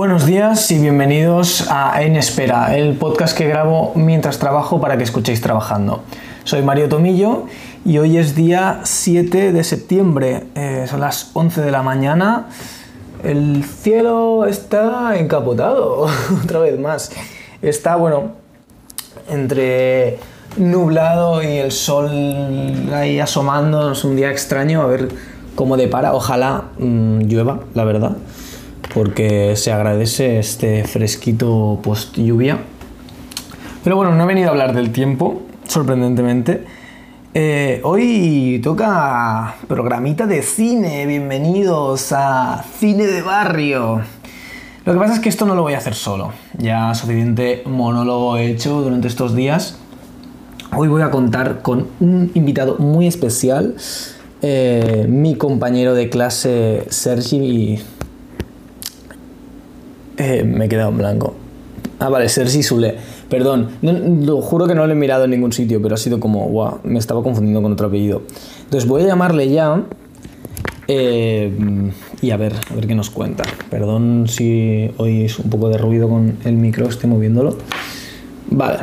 Buenos días y bienvenidos a En Espera, el podcast que grabo mientras trabajo para que escuchéis trabajando. Soy Mario Tomillo y hoy es día 7 de septiembre, eh, son las 11 de la mañana. El cielo está encapotado, otra vez más. Está, bueno, entre nublado y el sol ahí asomando, es un día extraño, a ver cómo depara. Ojalá mm, llueva, la verdad porque se agradece este fresquito post lluvia. Pero bueno, no he venido a hablar del tiempo, sorprendentemente. Eh, hoy toca programita de cine, bienvenidos a Cine de Barrio. Lo que pasa es que esto no lo voy a hacer solo, ya suficiente monólogo he hecho durante estos días. Hoy voy a contar con un invitado muy especial, eh, mi compañero de clase Sergi eh, me he quedado en blanco. Ah, vale, Sergi Sule. Perdón, lo juro que no lo he mirado en ningún sitio, pero ha sido como, guau, me estaba confundiendo con otro apellido. Entonces voy a llamarle ya eh, y a ver, a ver qué nos cuenta. Perdón si es un poco de ruido con el micro, estoy moviéndolo. Vale.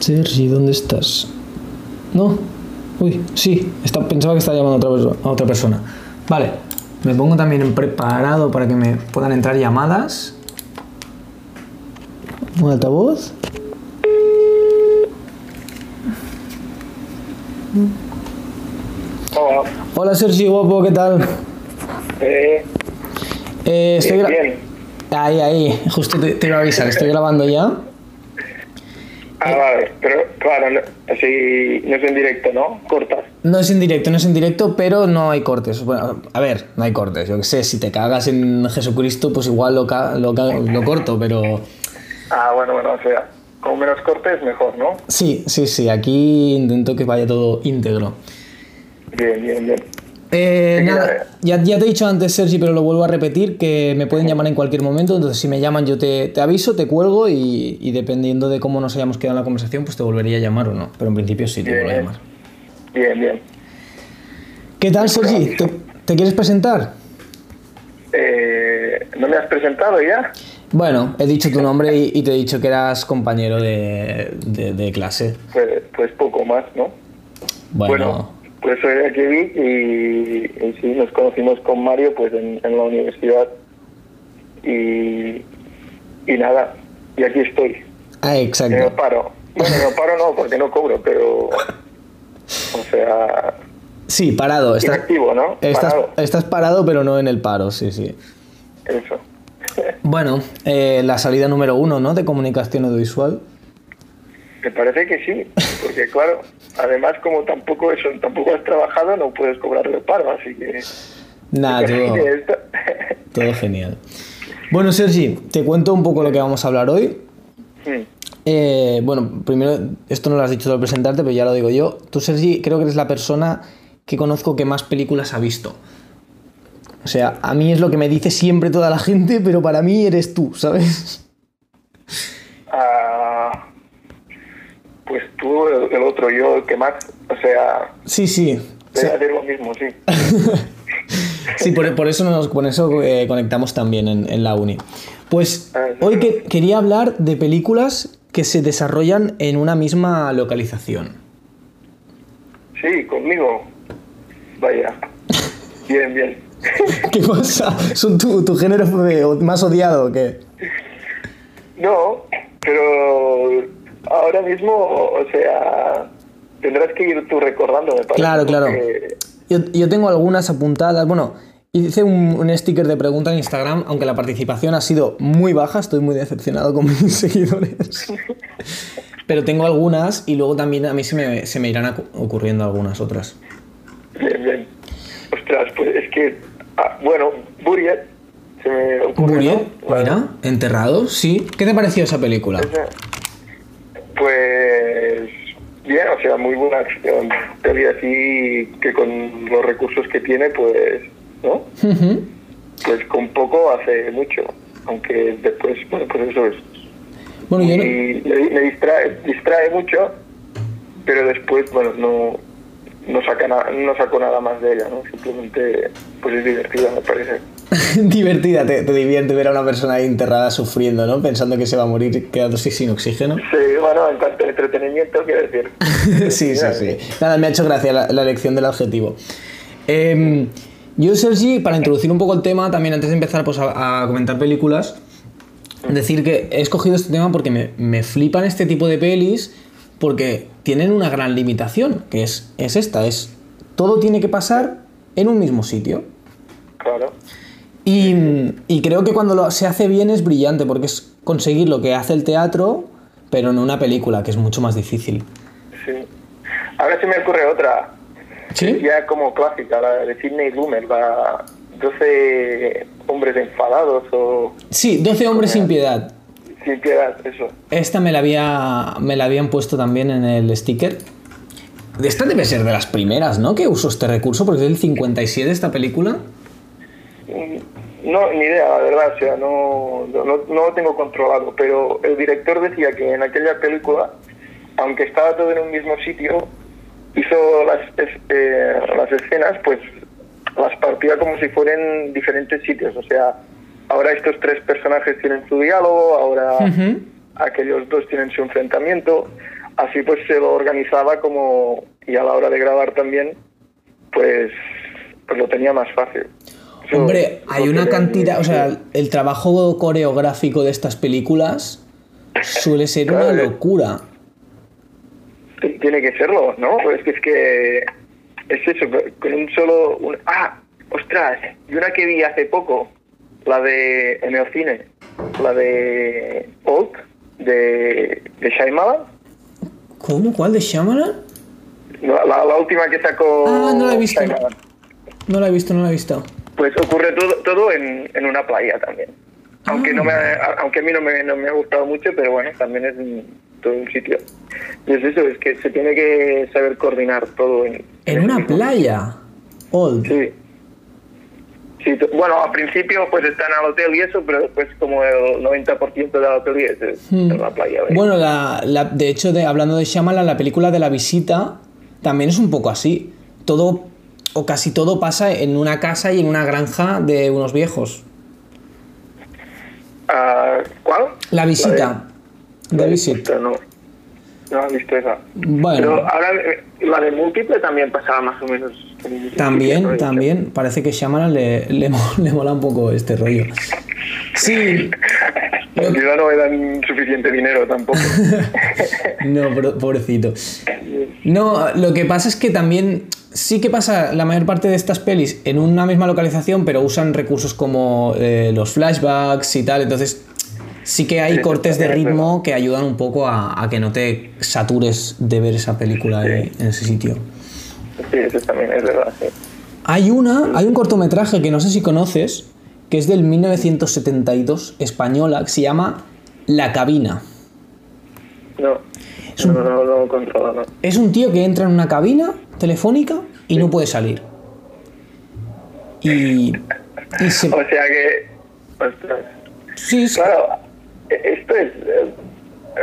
Sergi, ¿dónde estás? No. Uy, sí, pensaba que estaba llamando a otra, a otra persona. Vale, me pongo también preparado para que me puedan entrar llamadas. Un altavoz. Hola. Hola Sergio Guapo, ¿qué tal? Eh, eh, estoy bien. Ahí, ahí, justo te, te iba a avisar, estoy grabando ya. Ah, vale, pero claro, no, así no es en directo, ¿no? Cortas. No es en directo, no es en directo, pero no hay cortes. Bueno, a ver, no hay cortes. Yo qué sé, si te cagas en Jesucristo, pues igual lo, lo, lo corto, pero... Ah, bueno, bueno, o sea, con menos cortes mejor, ¿no? Sí, sí, sí, aquí intento que vaya todo íntegro. Bien, bien, bien. Eh, nada, ya, te he dicho antes, Sergi, pero lo vuelvo a repetir, que me pueden llamar en cualquier momento, entonces si me llaman yo te, aviso, te cuelgo y, dependiendo de cómo nos hayamos quedado en la conversación, pues te volvería a llamar o no, pero en principio sí te vuelvo a llamar. Bien, bien. ¿Qué tal, Sergi? ¿Te, quieres presentar? Eh, ¿No me has presentado ya? Bueno, he dicho tu nombre y, te he dicho que eras compañero de, clase. Pues, pues, poco más, ¿no? bueno pues soy de aquí y, sí, nos conocimos con Mario pues en, la universidad y, y nada, y aquí estoy. Ah, exacto. no paro. Bueno, no paro no, porque no cobro, pero... O sea... Sí, parado. Estás, activo, ¿no? Estás parado. estás parado, pero no en el paro, sí, sí. Eso. Bueno, eh, la salida número uno, ¿no? De comunicación audiovisual. Me parece que sí, porque claro, además como tampoco eso, tampoco has trabajado, no puedes cobrar el paro, así que... Nada, todo, genial. Bueno, Sergi, te cuento un poco lo que vamos a hablar hoy. Hmm. Eh, bueno, primero, esto no lo has dicho al presentarte, pero ya lo digo yo. Tú, Sergi, creo que eres la persona que conozco que más películas ha visto. O sea, a mí es lo que me dice siempre toda la gente, pero para mí eres tú, ¿sabes? Pues tú, el, otro, yo, el que más, o sea... Sí, sí. Debe lo mismo, sí. sí, por, eso, nos, con eso eh, conectamos también en, la uni. Pues ah, hoy que, quería hablar de películas que se desarrollan en una misma localización. Sí, conmigo. Vaya. Bien, bien. ¿Qué pasa? ¿Son tu, tu género más odiado o qué? No, pero ahora mismo, o sea, tendrás que ir tú recordando, me parece. Claro, claro. Yo, tengo algunas apuntadas. Bueno, hice un, sticker de pregunta en Instagram, aunque la participación ha sido muy baja, estoy muy decepcionado con mis seguidores. Pero tengo algunas y luego también a mí se me, se me irán ocurriendo algunas otras. Bien, bien. Ostras, pues es que, ah, bueno, Buriet se me ocurre. ¿Buriet? Mira, enterrado, sí. ¿Qué te pareció esa película? Pues bien, o sea, muy buena acción. Te vi así que con los recursos que tiene, pues, ¿no? Pues con poco hace mucho, aunque después, bueno, pues eso es. Bueno, y me, distrae, distrae mucho, pero después, bueno, no, no, saca no sacó nada más de ella, ¿no? Simplemente, pues es divertida, me parece. divertida, te, te, divierte ver a una persona ahí enterrada sufriendo, ¿no? Pensando que se va a morir quedándose sin oxígeno. Sí, bueno, en cuanto a entretenimiento, quiero decir. sí, sí, sí. Nada, me ha hecho gracia la, la elección del adjetivo. Eh, yo, Sergi, para introducir un poco el tema, también antes de empezar pues, a, a comentar películas, decir que he escogido este tema porque me, me, flipan este tipo de pelis porque tienen una gran limitación, que es, es esta, es todo tiene que pasar en un mismo sitio. Claro. Y, y creo que cuando lo, se hace bien es brillante, porque es conseguir lo que hace el teatro, pero en una película, que es mucho más difícil. Sí. Ahora se me ocurre otra. ¿Sí? Ya como clásica, la de Sidney Lumet, la 12 hombres enfadados o... Sí, 12 hombres sin piedad. Sin piedad, eso. Esta me la, había, me la habían puesto también en el sticker. Esta debe ser de las primeras, ¿no? Que usó este recurso, porque es del 57 esta película. No, ni idea, la verdad, o sea, no, no, no lo tengo controlado, pero el director decía que en aquella película, aunque estaba todo en un mismo sitio, hizo las, eh, las escenas, pues las partía como si fueran diferentes sitios, o sea, ahora estos tres personajes tienen su diálogo, ahora uh -huh. aquellos dos tienen su enfrentamiento, así pues se lo organizaba como, y a la hora de grabar también, pues, pues lo tenía más fácil. Hombre, hay una cantidad, o sea, el trabajo coreográfico de estas películas suele ser claro, una locura. Tiene que serlo, ¿no? Es que es que es eso, con un solo... Un, ah, ostras, y una que vi hace poco, la de en el cine, la de Old, de, de Shyamalan. ¿Cómo? ¿Cuál de Shyamalan? La, la, la, última que sacó Ah, no la he visto. Shyamalan. No la he visto, no la he visto. Pues ocurre todo, todo en, en una playa también. Ah. Aunque, no me, aunque a mí no me, no me ha gustado mucho, pero bueno, también es un, todo un sitio. Y es eso, es que se tiene que saber coordinar todo en... ¿En una playa? Old. Sí. Sí, bueno, al principio pues están al hotel y eso, pero después como el 90% del hotel es, es hmm. en la playa. ¿ves? Bueno, la, la, de hecho, de, hablando de Shyamalan, la película de La Visita también es un poco así. Todo, o casi todo pasa en una casa y en una granja de unos viejos. Uh, ¿Cuál? La Visita. La de, la visita, no. No visto esa. Bueno. Pero ahora la de múltiple también pasaba más o menos. También, también. Parece que Shyamalan le, le, le, mola un poco este rollo. Sí. Lo... Yo no me dan suficiente dinero tampoco. no, pobrecito. No, lo que pasa es que también sí que pasa la mayor parte de estas pelis en una misma localización, pero usan recursos como eh, los flashbacks y tal. Entonces, sí que hay cortes de ritmo que ayudan un poco a, a, que no te satures de ver esa película sí. en, en ese sitio. Sí, eso también es verdad, sí. Hay una, hay un cortometraje que no sé si conoces, que es del 1972, española, que se llama La Cabina. No, es un, no, no, no, no controlo, no. Es un tío que entra en una cabina telefónica y sí. no puede salir. Y, y se... O sea que... Ostras. Sí, sí. Claro, esto es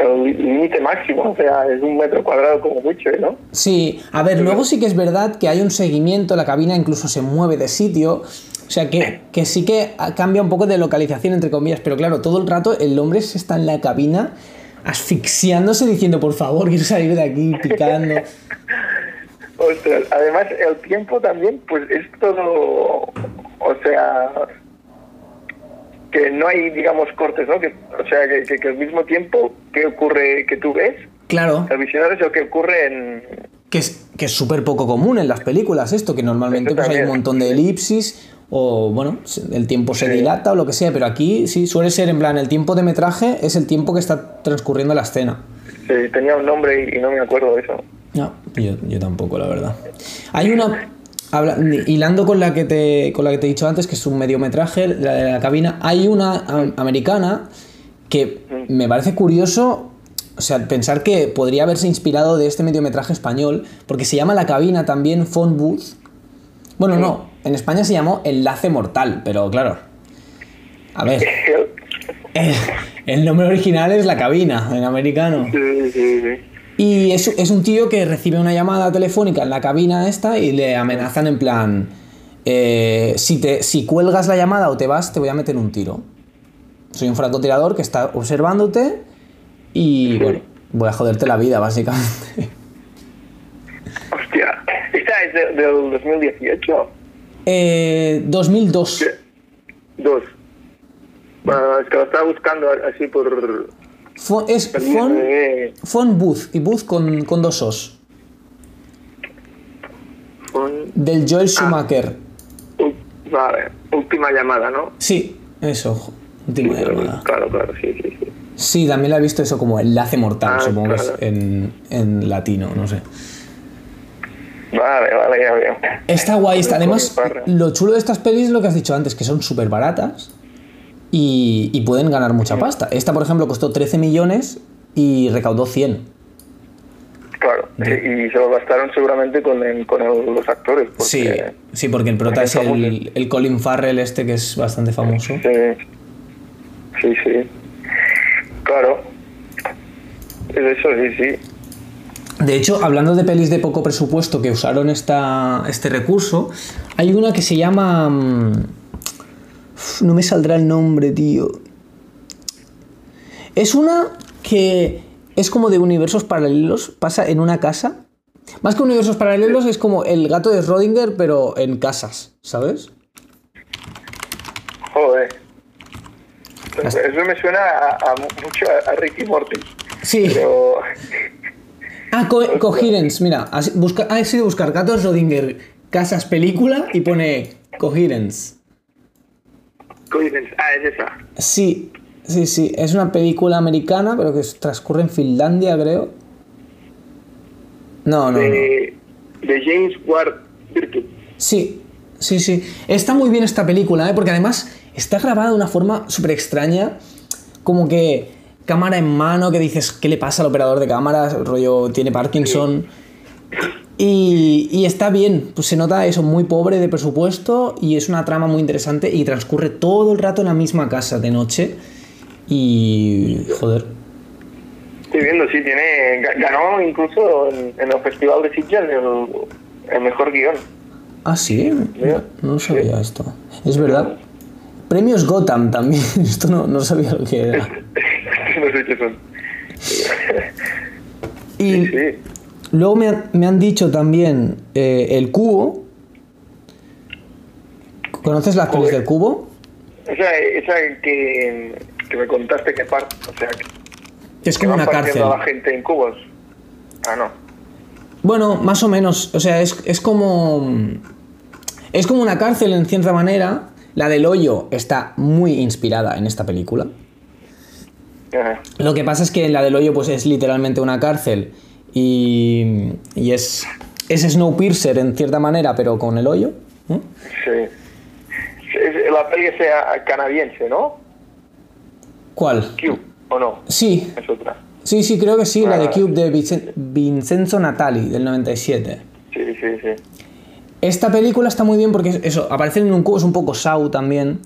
el límite máximo, o sea, es un metro cuadrado como mucho, ¿no? Sí, a ver, luego sí que es verdad que hay un seguimiento, la cabina incluso se mueve de sitio, o sea que, que sí que cambia un poco de localización, entre comillas, pero claro, todo el rato el hombre está en la cabina asfixiándose diciendo, por favor, quiero salir de aquí, picando. Ostras, además el tiempo también, pues es todo, o sea, que no hay, digamos, cortes, ¿no? Que, o sea, que, que, que, al mismo tiempo que ocurre, que tú ves, claro. el visionario es lo que ocurre en... Que es que es súper poco común en las películas esto, que normalmente pues, hay un montón de elipsis o, bueno, el tiempo se dilata o lo que sea, pero aquí sí suele ser en plan, el tiempo de metraje es el tiempo que está transcurriendo la escena. Sí, tenía un nombre y, y no me acuerdo de eso. No, yo, yo tampoco, la verdad. Hay una Habla, hilando con la que te con la que te he dicho antes que es un mediometraje la de la cabina hay una americana que me parece curioso o sea pensar que podría haberse inspirado de este mediometraje español porque se llama la cabina también phone booth bueno no en España se llamó enlace mortal pero claro a ver el, el nombre original es la cabina en americano sí, sí, sí. Y es, es un tío que recibe una llamada telefónica en la cabina esta y le amenazan en plan, eh, si, te, si cuelgas la llamada o te vas, te voy a meter un tiro. Soy un francotirador que está observándote y bueno, voy a joderte la vida, básicamente. Hostia, ¿esta es de- del 2018? Eh, 2002. ¿Qué? Dos. Bueno, es que lo estaba buscando así por... Es Fon, Fon Booth y Booth con, con dos os. Del Joel Schumacher. ul- Vale, última llamada, ¿no? Sí, eso. Última llamada. Claro, claro, sí, sí, sí. Sí, también la he visto eso como enlace mortal, Ah, supongo que claro. es en, en latino, no sé. Vale, vale, ya veo. Está guay, está. Además, lo chulo de estas pelis es lo que has dicho antes, que son súper baratas y, y pueden ganar mucha pasta. Esta, por ejemplo, costó 13 millones y recaudó 100. Claro, y se lo gastaron seguramente con, el- con el- los actores. Porque, Sí, sí, porque el prota es el, el Colin Farrell este que es bastante famoso. Sí, sí, sí. Claro. Es eso, sí, sí. De hecho, hablando de pelis de poco presupuesto que usaron esta, este recurso, hay una que se llama... mm, No me saldrá el nombre, tío. Es una que es como de universos paralelos, pasa en una casa. Más que universos paralelos es como el gato de Schrödinger, pero en casas, ¿sabes? Joder. Eso me suena a, a mucho a, a Ricky Morty. Sí. Pero. Ah, co Coherence, mira, has, busca, has ido a buscar gato de Schrödinger, casas, película y pone Coherence. Coincidence. Ah, es esa. Sí, sí, sí. Es una película americana, pero que transcurre en Finlandia, creo. No, no, de James Ward Birkin. Sí, sí, sí. Está muy bien esta película, ¿eh? porque además está grabada de una forma súper extraña. Como que cámara en mano, que dices, ¿qué le pasa al operador de cámara? Rollo, tiene Parkinson. Y, y está bien, pues se nota eso, muy pobre de presupuesto y es una trama muy interesante y transcurre todo el rato en la misma casa de noche. Y. joder. Estoy viendo, sí, tiene. ga- Ganó incluso en, en el Festival de Sitges el, el mejor guion. Ah, sí, no sabía esto. Es verdad. Premios Gotham también, esto no, no sabía lo que era. no sé qué son. Y Sí. luego me han, me han dicho también eh, el cubo. ¿Conoces las pelis del cubo? Esa, esa que, que me contaste que parte. O sea, que, Es que como van una cárcel. a la gente en cubos. Ah, no. Bueno, más o menos. O sea, es, es como. Es como una cárcel en cierta manera. La del hoyo está muy inspirada en esta película. Ajá. Lo que pasa es que la del hoyo pues es literalmente una cárcel y, y es, es Snowpiercer en cierta manera, pero con el hoyo. Sí. La peli es eh, canadiense, ¿no? ¿Cuál? Cube, ¿o no? Sí, Es otra. sí, sí, creo que sí, la de. Cube de Vicen- Vincenzo Natali del 97. Sí, sí, sí. Esta película está muy bien porque eso, aparecen en un cubo, es un poco Saw también,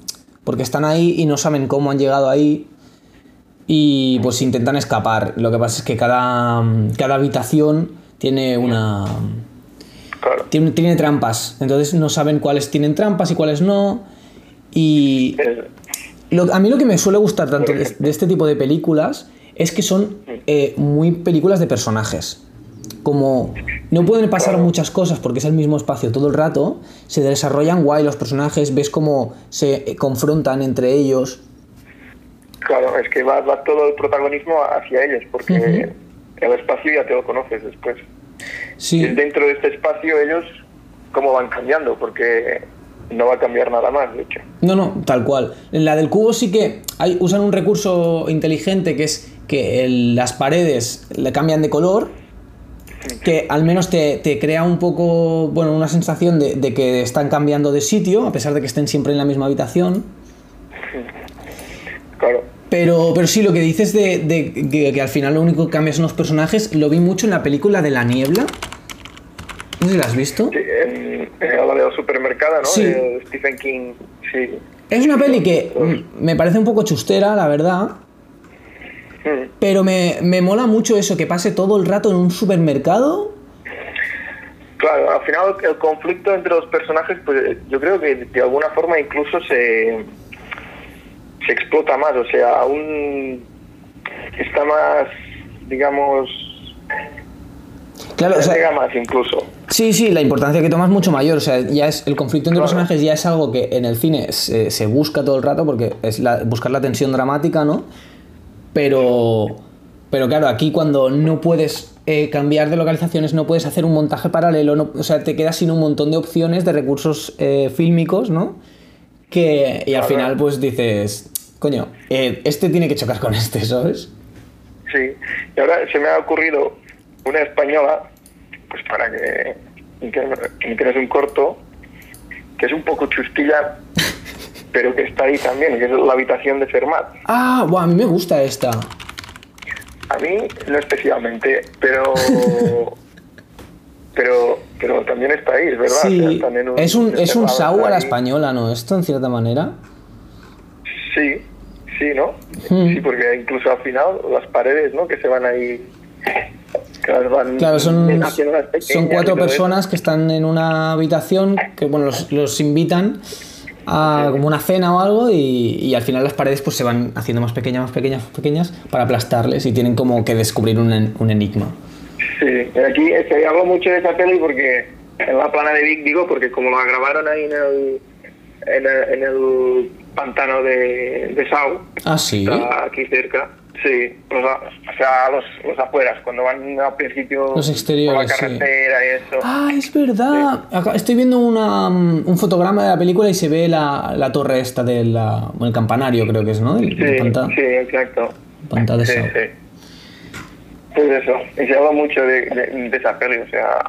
porque están ahí y no saben cómo han llegado ahí y pues intentan escapar. Lo que pasa es que cada, cada habitación tiene una... Claro. tiene, tiene trampas, entonces no saben cuáles tienen trampas y cuáles no. Y lo- a mí lo que me suele gustar tanto de, de este tipo de películas es que son eh, muy películas de personajes. Como no pueden pasar muchas cosas porque es el mismo espacio todo el rato, se desarrollan guay los personajes, ves cómo se confrontan entre ellos. Claro, es que va, va todo el protagonismo hacia ellos, porque el espacio ya te lo conoces después. Y Sí, es dentro de este espacio ellos cómo van cambiando, porque no va a cambiar nada más, de hecho. no, no, tal cual. En la del cubo sí que hay, usan un recurso inteligente que es que el- las paredes le cambian de color que al menos te, te crea un poco, bueno, una sensación de, de que están cambiando de sitio, a pesar de que estén siempre en la misma habitación. Claro. Pero, pero sí, lo que dices de, de que, que al final lo único que cambia son los personajes, lo vi mucho en la película de La Niebla. No sé si la has visto. Sí, en, en la de ¿no? Sí. De Stephen King, sí. Es una peli que me parece un poco chustera, la verdad. Pero me, me mola mucho eso, que pase todo el rato en un supermercado. Claro, al final el conflicto entre los personajes, pues yo creo que de alguna forma incluso se, se explota más, o sea, aún está más, digamos, Claro, o se sea, llega más incluso. Sí, sí, la importancia que toma es mucho mayor. O sea, ya es el conflicto entre Claro. personajes ya es algo que en el cine se, se busca todo el rato porque es la- buscar la tensión dramática, ¿no? Pero, pero claro, aquí cuando no puedes eh, cambiar de localizaciones, no puedes hacer un montaje paralelo, no- o sea, te quedas sin un montón de opciones de recursos eh, fílmicos, ¿no? Que, y al Claro. final pues dices, coño, eh, este tiene que chocar con este, ¿sabes? Sí, y ahora se me ha ocurrido una española, pues para que, que me tienes un corto, que es un poco chustilla, pero que está ahí también, que es la habitación de Fermat. Ah, buah, a mí me gusta esta. A mí no especialmente, pero pero pero también está ahí, es verdad. o sea, Sí, es un, es un sau a la española, ¿no? Esto, en cierta manera. Sí, sí, ¿no? Hmm. Sí, porque incluso al final las paredes, ¿no? Que se van ahí, que las van Claro, son, son cuatro eso. personas que están en una habitación que, bueno, los, los invitan a como una cena o algo y, y al final las paredes pues se van haciendo más pequeñas, más pequeñas, más pequeñas para aplastarles y tienen como que descubrir un, un enigma. Sí, aquí es que hablo mucho de esa peli porque en la plana de Vic, digo, porque como la grabaron ahí en el, en el, en el pantano de, de Sau, Ah, sí. está aquí cerca, sí, los a- o sea, los, los afueras, cuando van al principio Los exteriores, por la sí. carretera y eso. Ah, es verdad. Acá estoy viendo una, mm, un fotograma de la película y se ve la, la torre esta del el campanario, creo que es, ¿no? El, el Sí, sí, exacto. Sí. Pues eso, y se habla mucho de, de, de esa peli, o sea,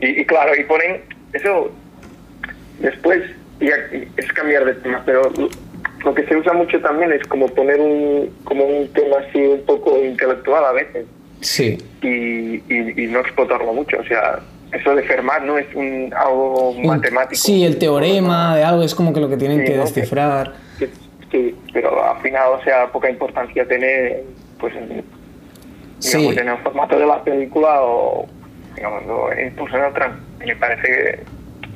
y, y claro, y ponen, eso después, y es cambiar de tema, pero lo que se usa mucho también es como poner un, como un tema así un poco intelectual a veces, Sí. y, y, y no explotarlo mucho, o sea, eso de Fermat no es un algo Un- matemático. Sí, el teorema de algo es como que lo que tienen Sí, que ¿no? descifrar. Sí, sí, pero al final, o sea, poca importancia tiene, pues, en, Sí. digamos, en el formato de la película o, digamos, incluso en otra. Me parece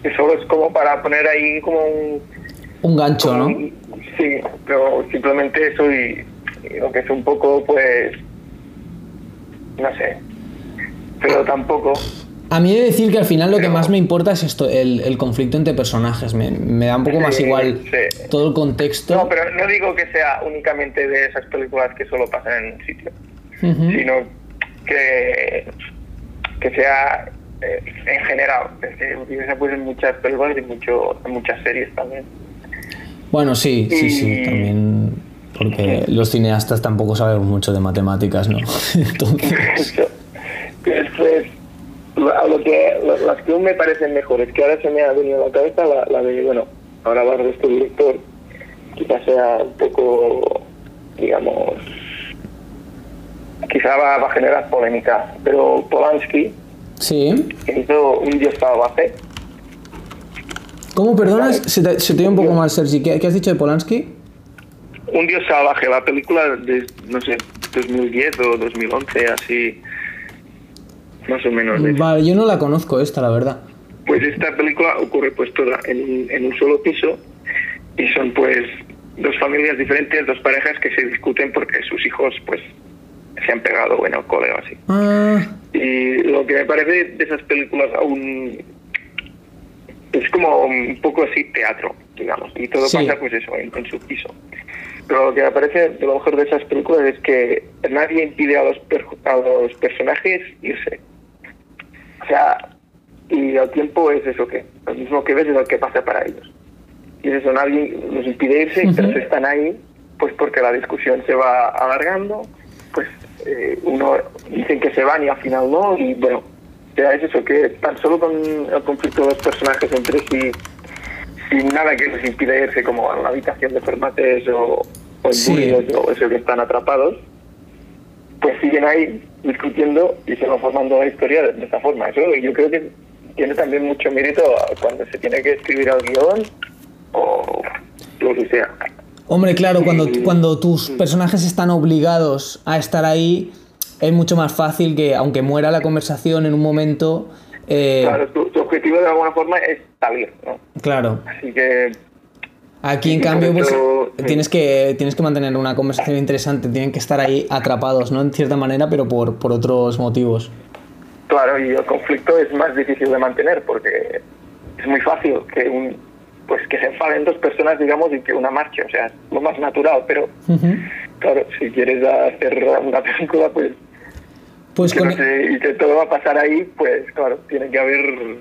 que solo es como para poner ahí como un... Un gancho, ¿no? sí, pero simplemente eso y, y lo que es un poco, pues, no sé, pero tampoco... A mí he de decir que al final lo que más me importa es esto, el, el conflicto entre personajes. Me, me da un poco más igual sí. todo el contexto. No, pero no digo que sea únicamente de esas películas que solo pasan en un sitio. Sino que, que sea eh, en general. Que utiliza pues en muchas películas y mucho, en muchas series también. Bueno, sí, sí, sí, Y- también. Porque los cineastas tampoco sabemos mucho de matemáticas, ¿no? Entonces. Después, a lo que, las que aún me parecen mejores, que ahora se me ha venido a la cabeza, la, la de, bueno, ahora hablar de este director, quizás sea un poco, digamos, quizá va, va a generar polémica, pero Polanski, Sí. hizo Un Dios salvaje, ¿Cómo perdonas? Se te, se te un poco mal, Sergi. ¿Qué, qué has dicho de Polanski? Un Dios salvaje, la película de, no sé, 2010 o 2011, así, más o menos. de- Vale, yo no la conozco esta, la verdad. Pues esta película ocurre pues toda en, un- en un solo piso y son pues dos familias diferentes, dos parejas que se discuten porque sus hijos pues se han pegado en el cole o así. Ah, Y lo que me parece de esas películas aún es como un poco así teatro, digamos, y todo Sí. pasa pues eso, en, en su piso. Pero lo que me parece de lo mejor de esas películas es que nadie impide a los, per- a los personajes irse. O sea, y al tiempo es eso que, lo mismo que ves es lo que pasa para ellos. Y es eso, nadie los impide irse, Ujú. pero se están ahí, pues porque la discusión se va alargando, pues eh, uno dicen que se van y al final no, y bueno, es eso, que tan solo con el conflicto de los personajes entre sí, sin nada que les impida irse, como a la habitación de formates o, o en Sí. o eso que están atrapados, pues siguen ahí discutiendo y se va formando la historia de, de esta forma. Eso yo creo que tiene también mucho mérito cuando se tiene que escribir el guion o lo que sea. Hombre, claro, cuando, cuando tus personajes están obligados a estar ahí, es mucho más fácil que, aunque muera la conversación en un momento... Eh, claro, tu, objetivo de alguna forma es salir, ¿no? Claro. Así que... Aquí, en cambio, pues, tienes, que, tienes que mantener una conversación interesante, tienen que estar ahí atrapados, ¿no? En cierta manera, pero por, por otros motivos. Claro, y el conflicto es más difícil de mantener porque es muy fácil que un pues que se enfaden dos personas, digamos, y que una marche, o sea, lo más natural, pero claro, si quieres hacer una película, pues, pues que e- y que todo va a pasar ahí, pues claro, tiene que haber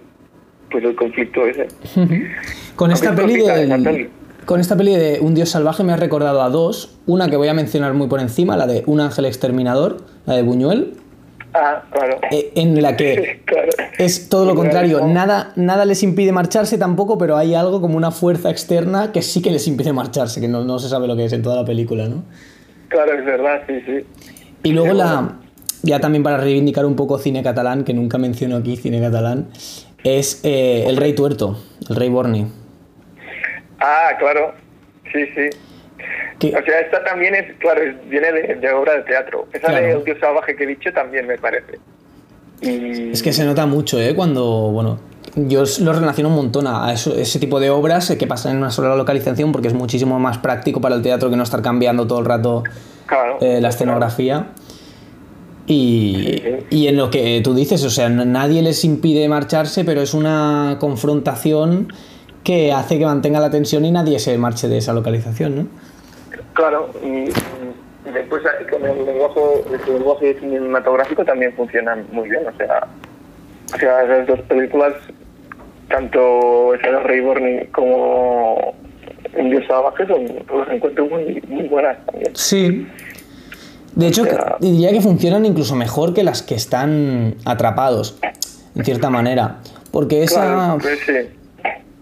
pues el conflicto ese. Con esta peli de con esta peli de Un dios salvaje me ha recordado a dos, una que voy a mencionar muy por encima, la de Un ángel exterminador, la de Buñuel, Ah, claro. Eh, en la que es todo lo contrario. Nada, nada les impide marcharse tampoco, pero hay algo como una fuerza externa que sí que les impide marcharse, que no, se sabe lo que es en toda la película, ¿no? Claro, es verdad, sí, sí. Y luego la. Ya también para reivindicar un poco cine catalán, que nunca menciono aquí cine catalán, es eh, El Rey Tuerto, El Rey Borni. Ah, claro. Sí, sí. O sea, esta también es, claro, viene de, obra de teatro. Esa de El Dios Salvaje que he dicho también me parece. Es que se nota mucho, ¿eh? Cuando, bueno, yo lo relaciono un montón a ese tipo de obras que pasan en una sola localización porque es muchísimo más práctico para el teatro que no estar cambiando todo el rato eh, la escenografía. Y, y, en lo que tú dices, o sea, nadie les impide marcharse, pero es una confrontación que hace que mantenga la tensión y nadie se marche de esa localización, ¿no? Claro, y, después eh, con el lenguaje, el lenguaje cinematográfico también funciona muy bien, o sea, o sea esas dos películas, tanto esa de Rayborn como Un Dios Salvaje, son, los encuentro muy, muy buenas también. Sí. De hecho, diría que funcionan incluso mejor que las que están atrapados, en cierta manera. Porque esa pues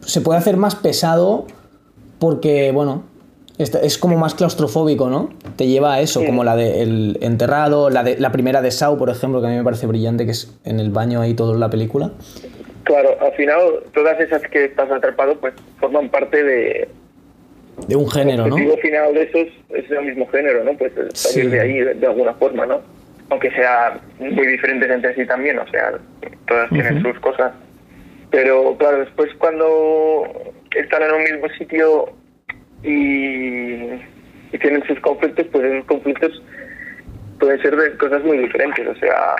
se puede hacer más pesado porque, bueno, es como más claustrofóbico, ¿no? Te lleva a eso, como la del enterrado, la, de, la primera de Sau, por ejemplo, que a mí me parece brillante, que es en el baño ahí todo en la película. Claro, al final todas esas que estás atrapado pues forman parte de... De un género, ¿no? El final de esos es el mismo género, ¿no? Pues salir de ahí de, alguna forma, ¿no? Aunque sea muy diferentes entre sí también, o sea, todas tienen sus cosas. Pero claro, después cuando están en un mismo sitio y, tienen sus conflictos, pues esos conflictos pueden ser de cosas muy diferentes. O sea,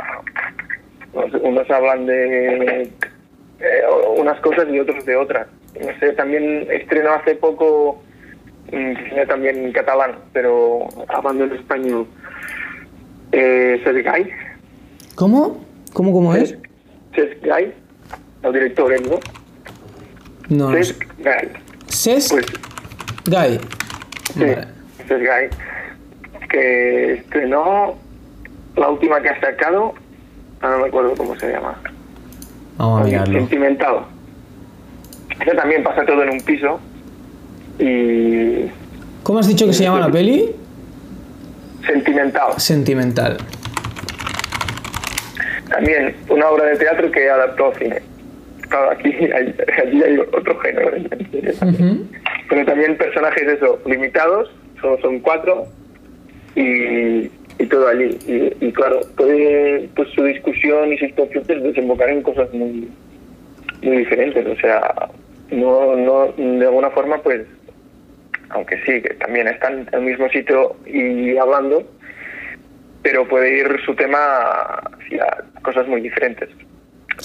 unos hablan de eh, unas cosas y otros de otras. No sé, también estrenó hace poco también catalán, pero hablando en español. Eh. ¿Cómo? ¿Cómo, cómo es? Sergay, el director, ¿no? No. Sergay. Ses pues, Guy. Sí, Guy. Que estrenó la última que ha sacado, no me acuerdo cómo se llama. Vamos a mirarlo. Sentimental. Ese también pasa todo en un piso. Y. ¿Cómo has dicho que se llama la peli? Sentimental. Sentimental. También una obra de teatro que adaptó al cine. Claro, aquí hay, allí hay otro género. Pero también personajes eso, limitados, solo son cuatro, y, todo allí. Y, claro, puede pues su discusión y sus conflictos desembocar en cosas muy, muy diferentes. O sea, no, no, de alguna forma, pues, aunque sí, que también están en el mismo sitio y hablando, pero puede ir su tema hacia cosas muy diferentes.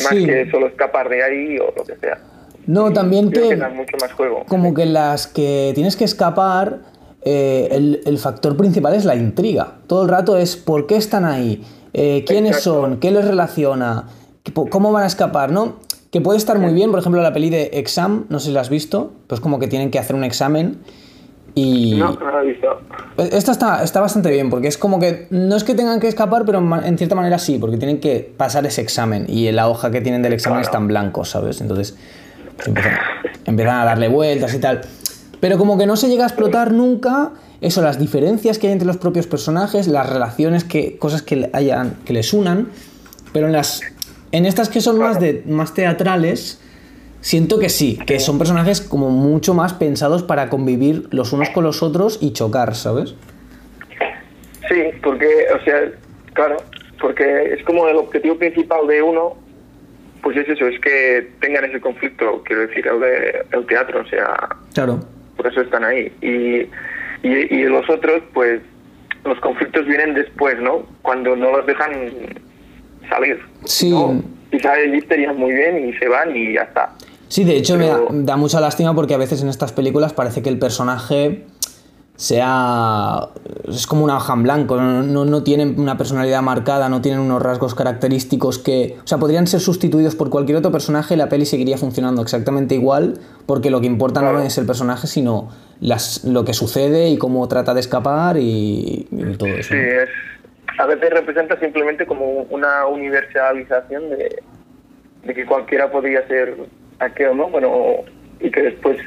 Más que solo escapar de ahí o lo que sea. No, también que, mucho más juego. Como que las que tienes que escapar, eh, el, factor principal es la intriga. Todo el rato es por qué están ahí, eh, quiénes son, qué les relaciona, cómo van a escapar, ¿no? Que puede estar muy bien, por ejemplo, la peli de Exam, no sé si la has visto, pues como que tienen que hacer un examen y... No, no la he visto. Esta está, está bastante bien, porque es como que no es que tengan que escapar, pero en cierta manera sí, porque tienen que pasar ese examen y la hoja que tienen del examen está en blanco, ¿sabes? Entonces empiezan, a darle vueltas y tal. Pero como que no se llega a explotar nunca eso, las diferencias que hay entre los propios personajes, las relaciones, que, cosas que, hayan, que les unan. Pero en, las, en estas que son más, de, más teatrales, siento que sí, que son personajes como mucho más pensados para convivir los unos con los otros y chocar, ¿sabes? Sí, porque, o sea, claro, porque es como el objetivo principal de uno, pues es eso, es que tengan ese conflicto, quiero decir, el, de, el teatro, o sea, Claro. por eso están ahí. Y, y, y los otros, pues, los conflictos vienen después, ¿no? Cuando no los dejan salir. Sí. ¿no? Y salen listerias muy bien y se van y ya está. Sí, de hecho me da, mucha lástima porque a veces en estas películas parece que el personaje sea... es como una hoja en blanco, no, no, no tienen una personalidad marcada, no tienen unos rasgos característicos que... O sea, podrían ser sustituidos por cualquier otro personaje y la peli seguiría funcionando exactamente igual porque lo que importa no es el personaje sino las, lo que sucede y cómo trata de escapar y, y todo eso. Sí, ¿no? es, a veces representa simplemente como una universalización de, de que cualquiera podría ser aquello, ¿no? Bueno, y que después,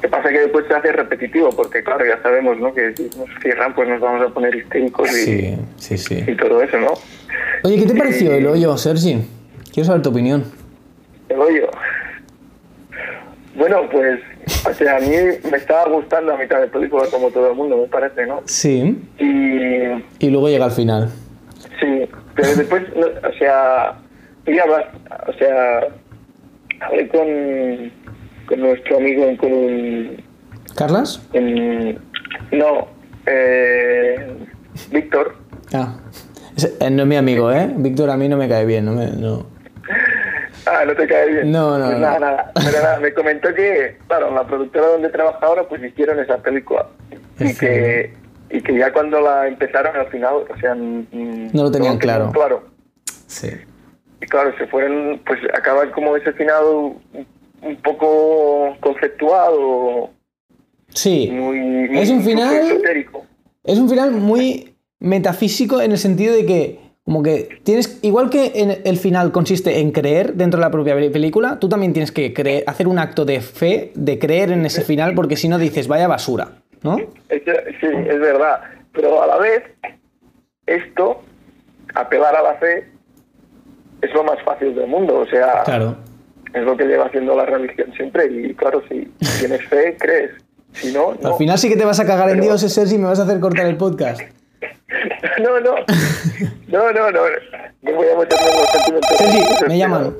¿qué pasa? Que después se hace repetitivo, porque claro, ya sabemos, ¿no? Que si nos cierran, pues nos vamos a poner histéricos y, Sí, sí, sí. y todo eso, ¿no? Oye, ¿qué te pareció el hoyo, Sergi? Quiero saber tu opinión. El hoyo. Bueno, pues, o sea, a mí me estaba gustando a mitad de película, como todo el mundo, me parece, ¿no? Sí. Y Y luego llega al final. Sí, pero después, no, o sea, ya o sea, hablé con, con nuestro amigo, con ¿Carlas? no, eh, Víctor, Ah. Eh, no es mi amigo, ¿eh? Víctor a mí no me cae bien, no me... No. ah, no te cae bien. No, no, Pues no. nada, nada, pero nada, me comentó que, claro, en la productora donde trabaja ahora, pues hicieron esa película, y ¿En que, y que ya cuando la empezaron al final, o sea, No lo tenían claro. claro. Sí. Y claro, se fueron, pues acaba como ese final un, poco conceptuado, Sí. muy, muy- Es un final- esotérico. Es un final muy metafísico en el sentido de que, como que tienes, igual que en el final consiste en creer dentro de la propia película, tú también tienes que creer, hacer un acto de fe, de creer en ese final, porque si no dices, vaya basura, ¿no? Sí, es verdad. Pero a la vez, esto, apelar a la fe, es lo más fácil del mundo. O sea, Claro. es lo que lleva haciendo la religión siempre. Y claro, si tienes fe, crees. Si no, no. Al final sí que te vas a cagar en Dios, Sergi, y me vas a hacer cortar el podcast. No, no. No, no, no. No voy a meterme en los sentimientos. Sergi, me llaman.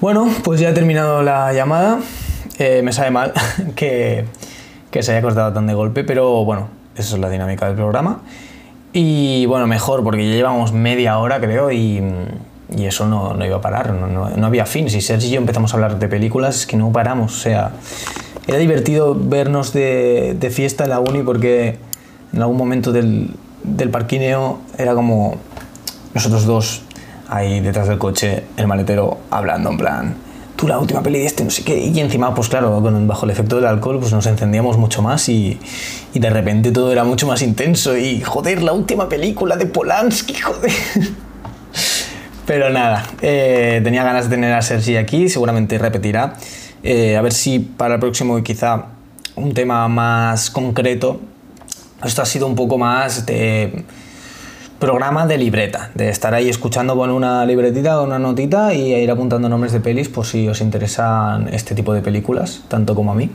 Bueno, pues ya he terminado la llamada. Eh, me sabe mal que, que se haya cortado tan de golpe, pero bueno, esa es la dinámica del programa. Y bueno, mejor, porque ya llevamos media hora, creo, y, y eso no, no iba a parar, no, no- no había fin. Si Sergi y yo empezamos a hablar de películas, es que no paramos. O sea, era divertido vernos de, de fiesta en la uni porque en algún momento del, del parquineo era como nosotros dos ahí detrás del coche, el maletero hablando en plan, tú la última peli de este, no sé qué, y encima, pues claro, bajo el efecto del alcohol, pues nos encendíamos mucho más y, y de repente todo era mucho más intenso y joder, la última película de Polanski, joder. Pero nada, eh, tenía ganas de tener a Sergi aquí, seguramente repetirá. Eh, a ver si para el próximo quizá un tema más concreto. Esto ha sido un poco más de programa de libreta, de estar ahí escuchando con una libretita, con una notita y ir apuntando nombres de pelis por si os interesan este tipo de películas, tanto como a mí.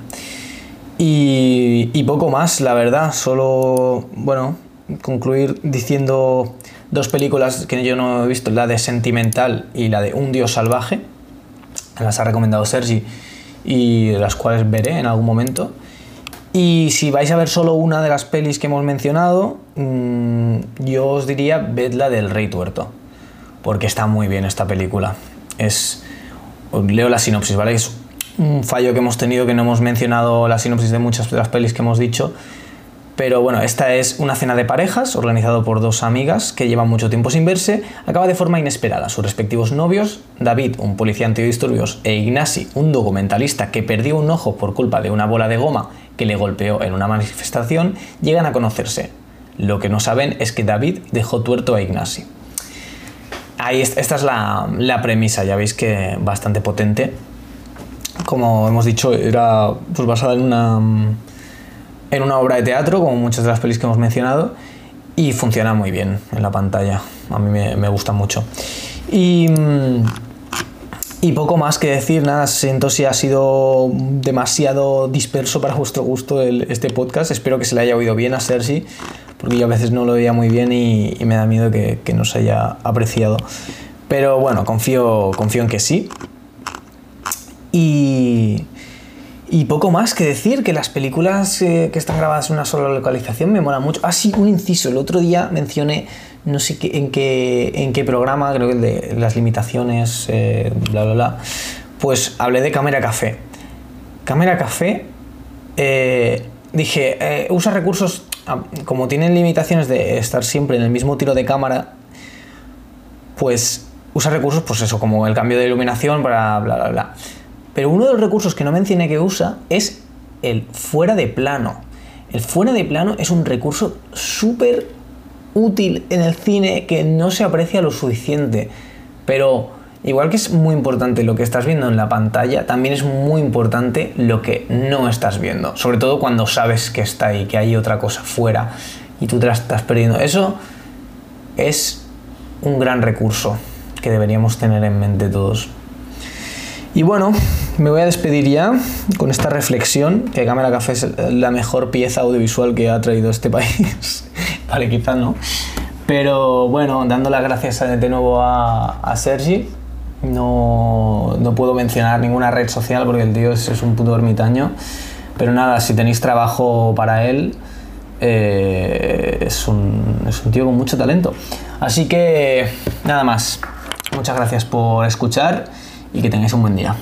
Y, y poco más, la verdad, solo, bueno, concluir diciendo dos películas que yo no he visto, la de Sentimental y la de Un Dios Salvaje, las ha recomendado Sergi y las cuales veré en algún momento. Y si vais a ver solo una de las pelis que hemos mencionado, mmm, yo os diría ved la del Rey Tuerto, porque está muy bien esta película. Es, leo la sinopsis, ¿vale? Es un fallo que hemos tenido que no hemos mencionado la sinopsis de muchas de las pelis que hemos dicho, pero bueno, esta es una cena de parejas organizado por dos amigas que llevan mucho tiempo sin verse. Acaba de forma inesperada. Sus respectivos novios, David, un policía antidisturbios, e Ignasi, un documentalista que perdió un ojo por culpa de una bola de goma que le golpeó en una manifestación, llegan a conocerse. Lo que no saben es que David dejó tuerto a Ignasi. Ahí esta es la, la premisa, ya veis que bastante potente. Como hemos dicho, era pues basada en una en una obra de teatro, como muchas de las pelis que hemos mencionado, y funciona muy bien en la pantalla. A mí me, me gusta mucho. Y, Y poco más que decir, nada, siento si ha sido demasiado disperso para vuestro gusto este podcast. Espero que se le haya oído bien a Sergi, porque yo a veces no lo veía muy bien y, me da miedo que, que, no se haya apreciado. Pero bueno, confío, confío en que sí. Y, y poco más que decir, que las películas eh, que están grabadas en una sola localización me mola mucho. Ah, sí, un inciso. El otro día mencioné no sé qué, en, qué, en qué programa, creo que el de las limitaciones, eh, bla, bla, bla, pues hablé de cámara café. Cámara café, eh, dije, eh, usa recursos, ah, como tienen limitaciones de estar siempre en el mismo tiro de cámara, pues usa recursos, pues eso, como el cambio de iluminación para bla, bla, bla. Pero uno de los recursos que no mencioné que usa es el fuera de plano. El fuera de plano es un recurso súper útil en el cine que no se aprecia lo suficiente. Pero igual que es muy importante lo que estás viendo en la pantalla, también es muy importante lo que no estás viendo. Sobre todo cuando sabes que está ahí, que hay otra cosa fuera y tú te la estás perdiendo. Eso es un gran recurso que deberíamos tener en mente todos. Y bueno, me voy a despedir ya con esta reflexión, que Cámara Café es la mejor pieza audiovisual que ha traído este país. Vale, quizás no. Pero bueno, dando las gracias de nuevo a, Sergi. No, no, puedo mencionar ninguna red social porque el tío es, un puto ermitaño. Pero nada, si tenéis trabajo para él, eh, es, un, es un tío con mucho talento. Así que nada más. Muchas gracias por escuchar y que tengáis un buen día.